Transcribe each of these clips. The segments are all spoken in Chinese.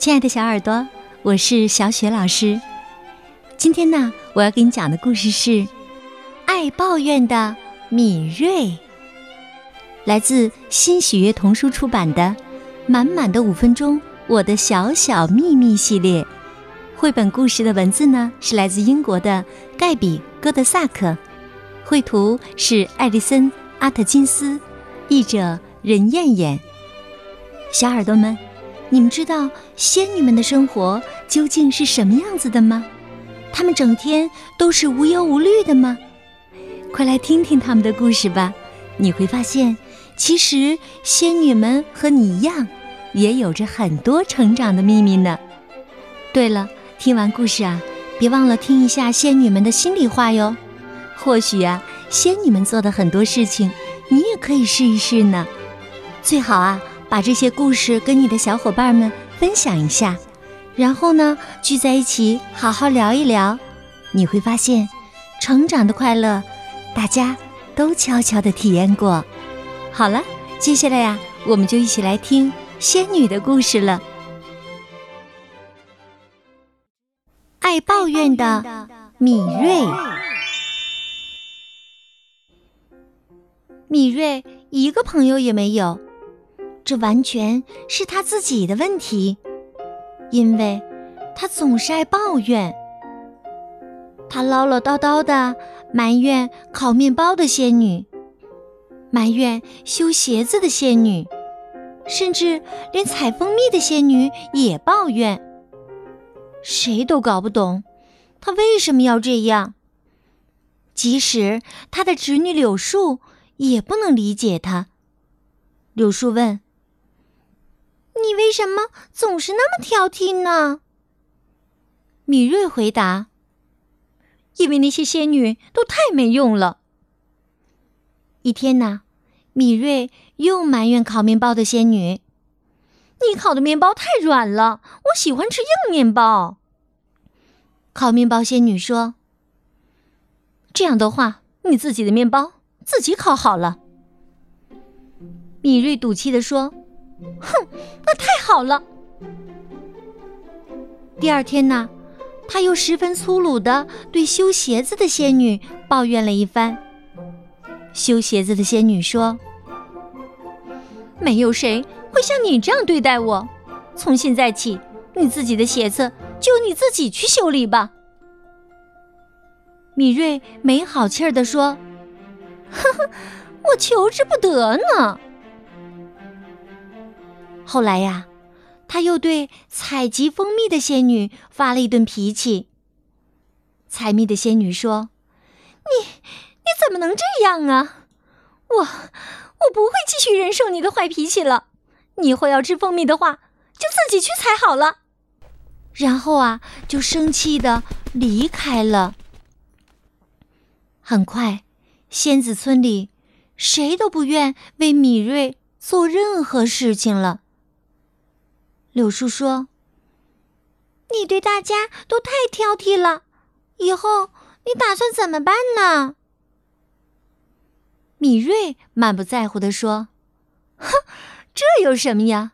亲爱的小耳朵，我是小雪老师。今天呢，我要给你讲的故事是《爱抱怨的敏锐》，来自新喜悦童书出版的《满满的五分钟：我的小小秘密》系列。绘本故事的文字呢，是来自英国的盖比·戈德萨克，绘图是艾丽森·阿特金斯，译者任燕燕。小耳朵们。你们知道仙女们的生活究竟是什么样子的吗？她们整天都是无忧无虑的吗？快来听听她们的故事吧！你会发现，其实仙女们和你一样，也有着很多成长的秘密呢。对了，听完故事啊，别忘了听一下仙女们的心里话哟。或许啊，仙女们做的很多事情，你也可以试一试呢。最好啊。把这些故事跟你的小伙伴们分享一下，然后呢，聚在一起好好聊一聊，你会发现，成长的快乐，大家都悄悄的体验过。好了，接下来呀，我们就一起来听仙女的故事了。爱抱怨的米瑞，米瑞一个朋友也没有。这完全是他自己的问题，因为他总是爱抱怨。他唠唠叨叨的埋怨烤面包的仙女，埋怨修鞋子的仙女，甚至连采蜂蜜的仙女也抱怨。谁都搞不懂他为什么要这样。即使他的侄女柳树也不能理解他。柳树问。你为什么总是那么挑剔呢？米瑞回答：“因为那些仙女都太没用了。”一天呢，米瑞又埋怨烤面包的仙女：“你烤的面包太软了，我喜欢吃硬面包。”烤面包仙女说：“这样的话，你自己的面包自己烤好了。”米瑞赌气的说。哼，那太好了。第二天呢，他又十分粗鲁的对修鞋子的仙女抱怨了一番。修鞋子的仙女说：“没有谁会像你这样对待我。从现在起，你自己的鞋子就你自己去修理吧。”米瑞没好气儿的说：“呵呵，我求之不得呢。”后来呀，他又对采集蜂蜜的仙女发了一顿脾气。采蜜的仙女说：“你你怎么能这样啊？我我不会继续忍受你的坏脾气了。你以后要吃蜂蜜的话，就自己去采好了。”然后啊，就生气的离开了。很快，仙子村里谁都不愿为米瑞做任何事情了。柳树说：“你对大家都太挑剔了，以后你打算怎么办呢？”米瑞满不在乎地说：“哼，这有什么呀？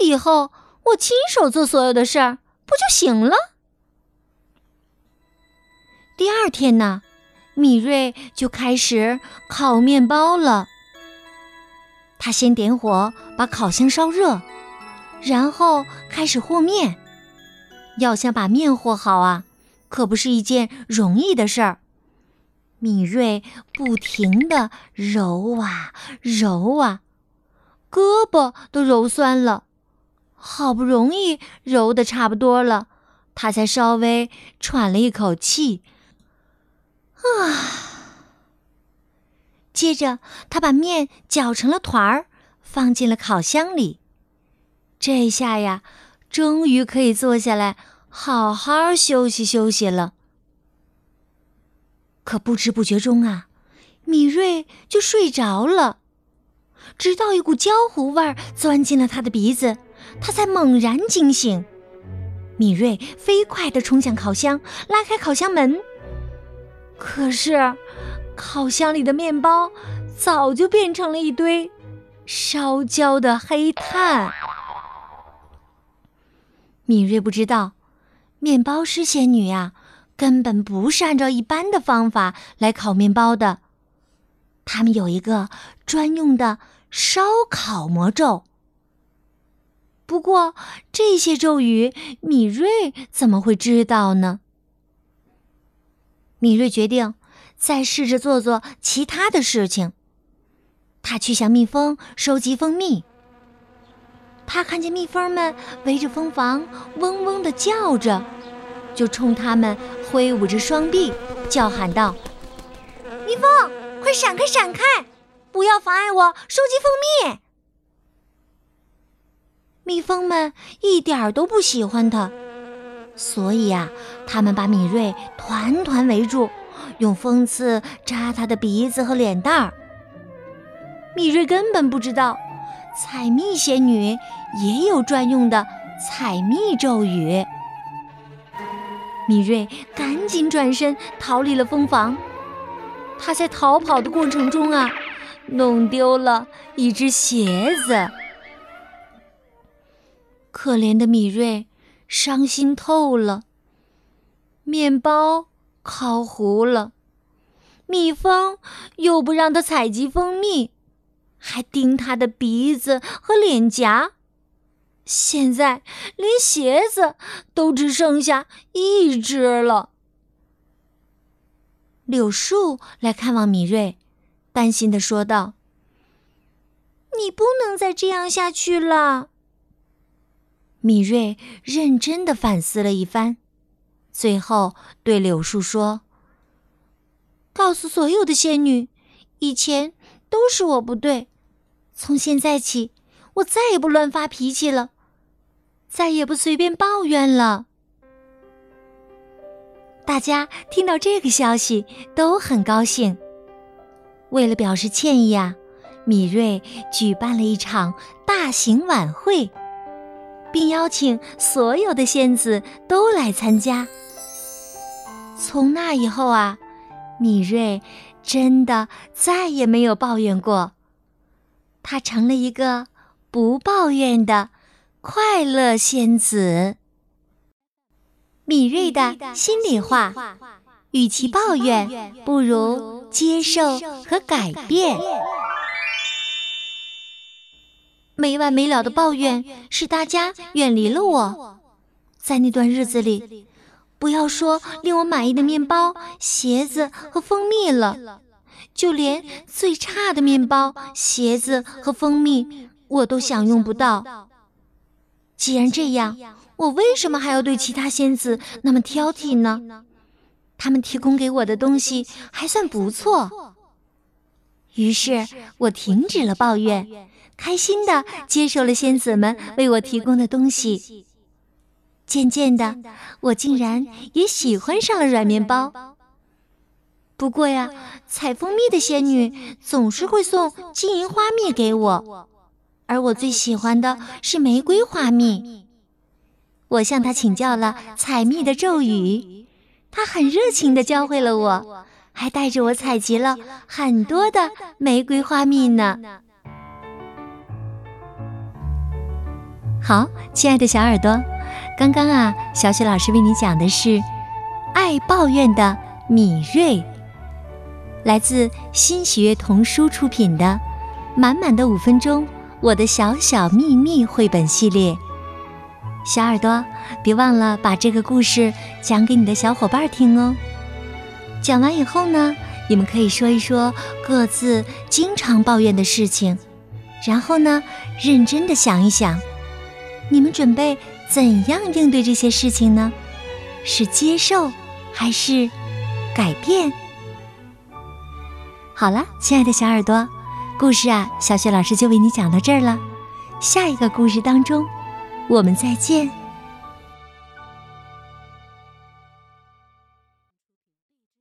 以后我亲手做所有的事儿，不就行了？”第二天呢，米瑞就开始烤面包了。他先点火，把烤箱烧热。然后开始和面，要想把面和好啊，可不是一件容易的事儿。米瑞不停的揉啊揉啊，胳膊都揉酸了。好不容易揉的差不多了，他才稍微喘了一口气。啊！接着他把面搅成了团儿，放进了烤箱里。这下呀，终于可以坐下来好好休息休息了。可不知不觉中啊，米瑞就睡着了，直到一股焦糊味儿钻进了他的鼻子，他才猛然惊醒。米瑞飞快地冲向烤箱，拉开烤箱门。可是，烤箱里的面包早就变成了一堆烧焦的黑炭。米瑞不知道，面包师仙女呀，根本不是按照一般的方法来烤面包的。他们有一个专用的烧烤魔咒。不过这些咒语，米瑞怎么会知道呢？米瑞决定再试着做做其他的事情。他去向蜜蜂收集蜂蜜。他看见蜜蜂们围着蜂房嗡嗡的叫着，就冲他们挥舞着双臂，叫喊道：“蜜蜂，快闪开，闪开！不要妨碍我收集蜂蜜！”蜜蜂们一点儿都不喜欢他，所以呀，他们把米瑞团团围住，用蜂刺扎他的鼻子和脸蛋儿。米瑞根本不知道。采蜜仙女也有专用的采蜜咒语。米瑞赶紧转身逃离了蜂房。他在逃跑的过程中啊，弄丢了一只鞋子。可怜的米瑞伤心透了。面包烤糊了，蜜蜂又不让他采集蜂蜜。还叮他的鼻子和脸颊，现在连鞋子都只剩下一只了。柳树来看望米瑞，担心的说道：“你不能再这样下去了。”米瑞认真的反思了一番，最后对柳树说：“告诉所有的仙女，以前都是我不对。”从现在起，我再也不乱发脾气了，再也不随便抱怨了。大家听到这个消息都很高兴。为了表示歉意啊，米瑞举办了一场大型晚会，并邀请所有的仙子都来参加。从那以后啊，米瑞真的再也没有抱怨过。她成了一个不抱怨的快乐仙子。敏锐的心里话：与其抱怨，不如接受和改变。没完没了的抱怨使大家远离了我。在那段日子里，不要说令我满意的面包、鞋子和蜂蜜了。就连最差的面包、鞋子和蜂蜜，我都享用不到。既然这样，我为什么还要对其他仙子那么挑剔呢？他们提供给我的东西还算不错。于是我停止了抱怨，开心的接受了仙子们为我提供的东西。渐渐的，我竟然也喜欢上了软面包。不过呀，采蜂蜜的仙女总是会送金银花蜜给我，而我最喜欢的是玫瑰花蜜。我向她请教了采蜜的咒语，她很热情地教会了我，还带着我采集了很多的玫瑰花蜜呢。好，亲爱的小耳朵，刚刚啊，小雪老师为你讲的是爱抱怨的米瑞。来自新喜悦童书出品的《满满的五分钟：我的小小秘密》绘本系列，小耳朵别忘了把这个故事讲给你的小伙伴听哦。讲完以后呢，你们可以说一说各自经常抱怨的事情，然后呢，认真的想一想，你们准备怎样应对这些事情呢？是接受还是改变？好了，亲爱的小耳朵，故事啊，小雪老师就为你讲到这儿了。下一个故事当中，我们再见。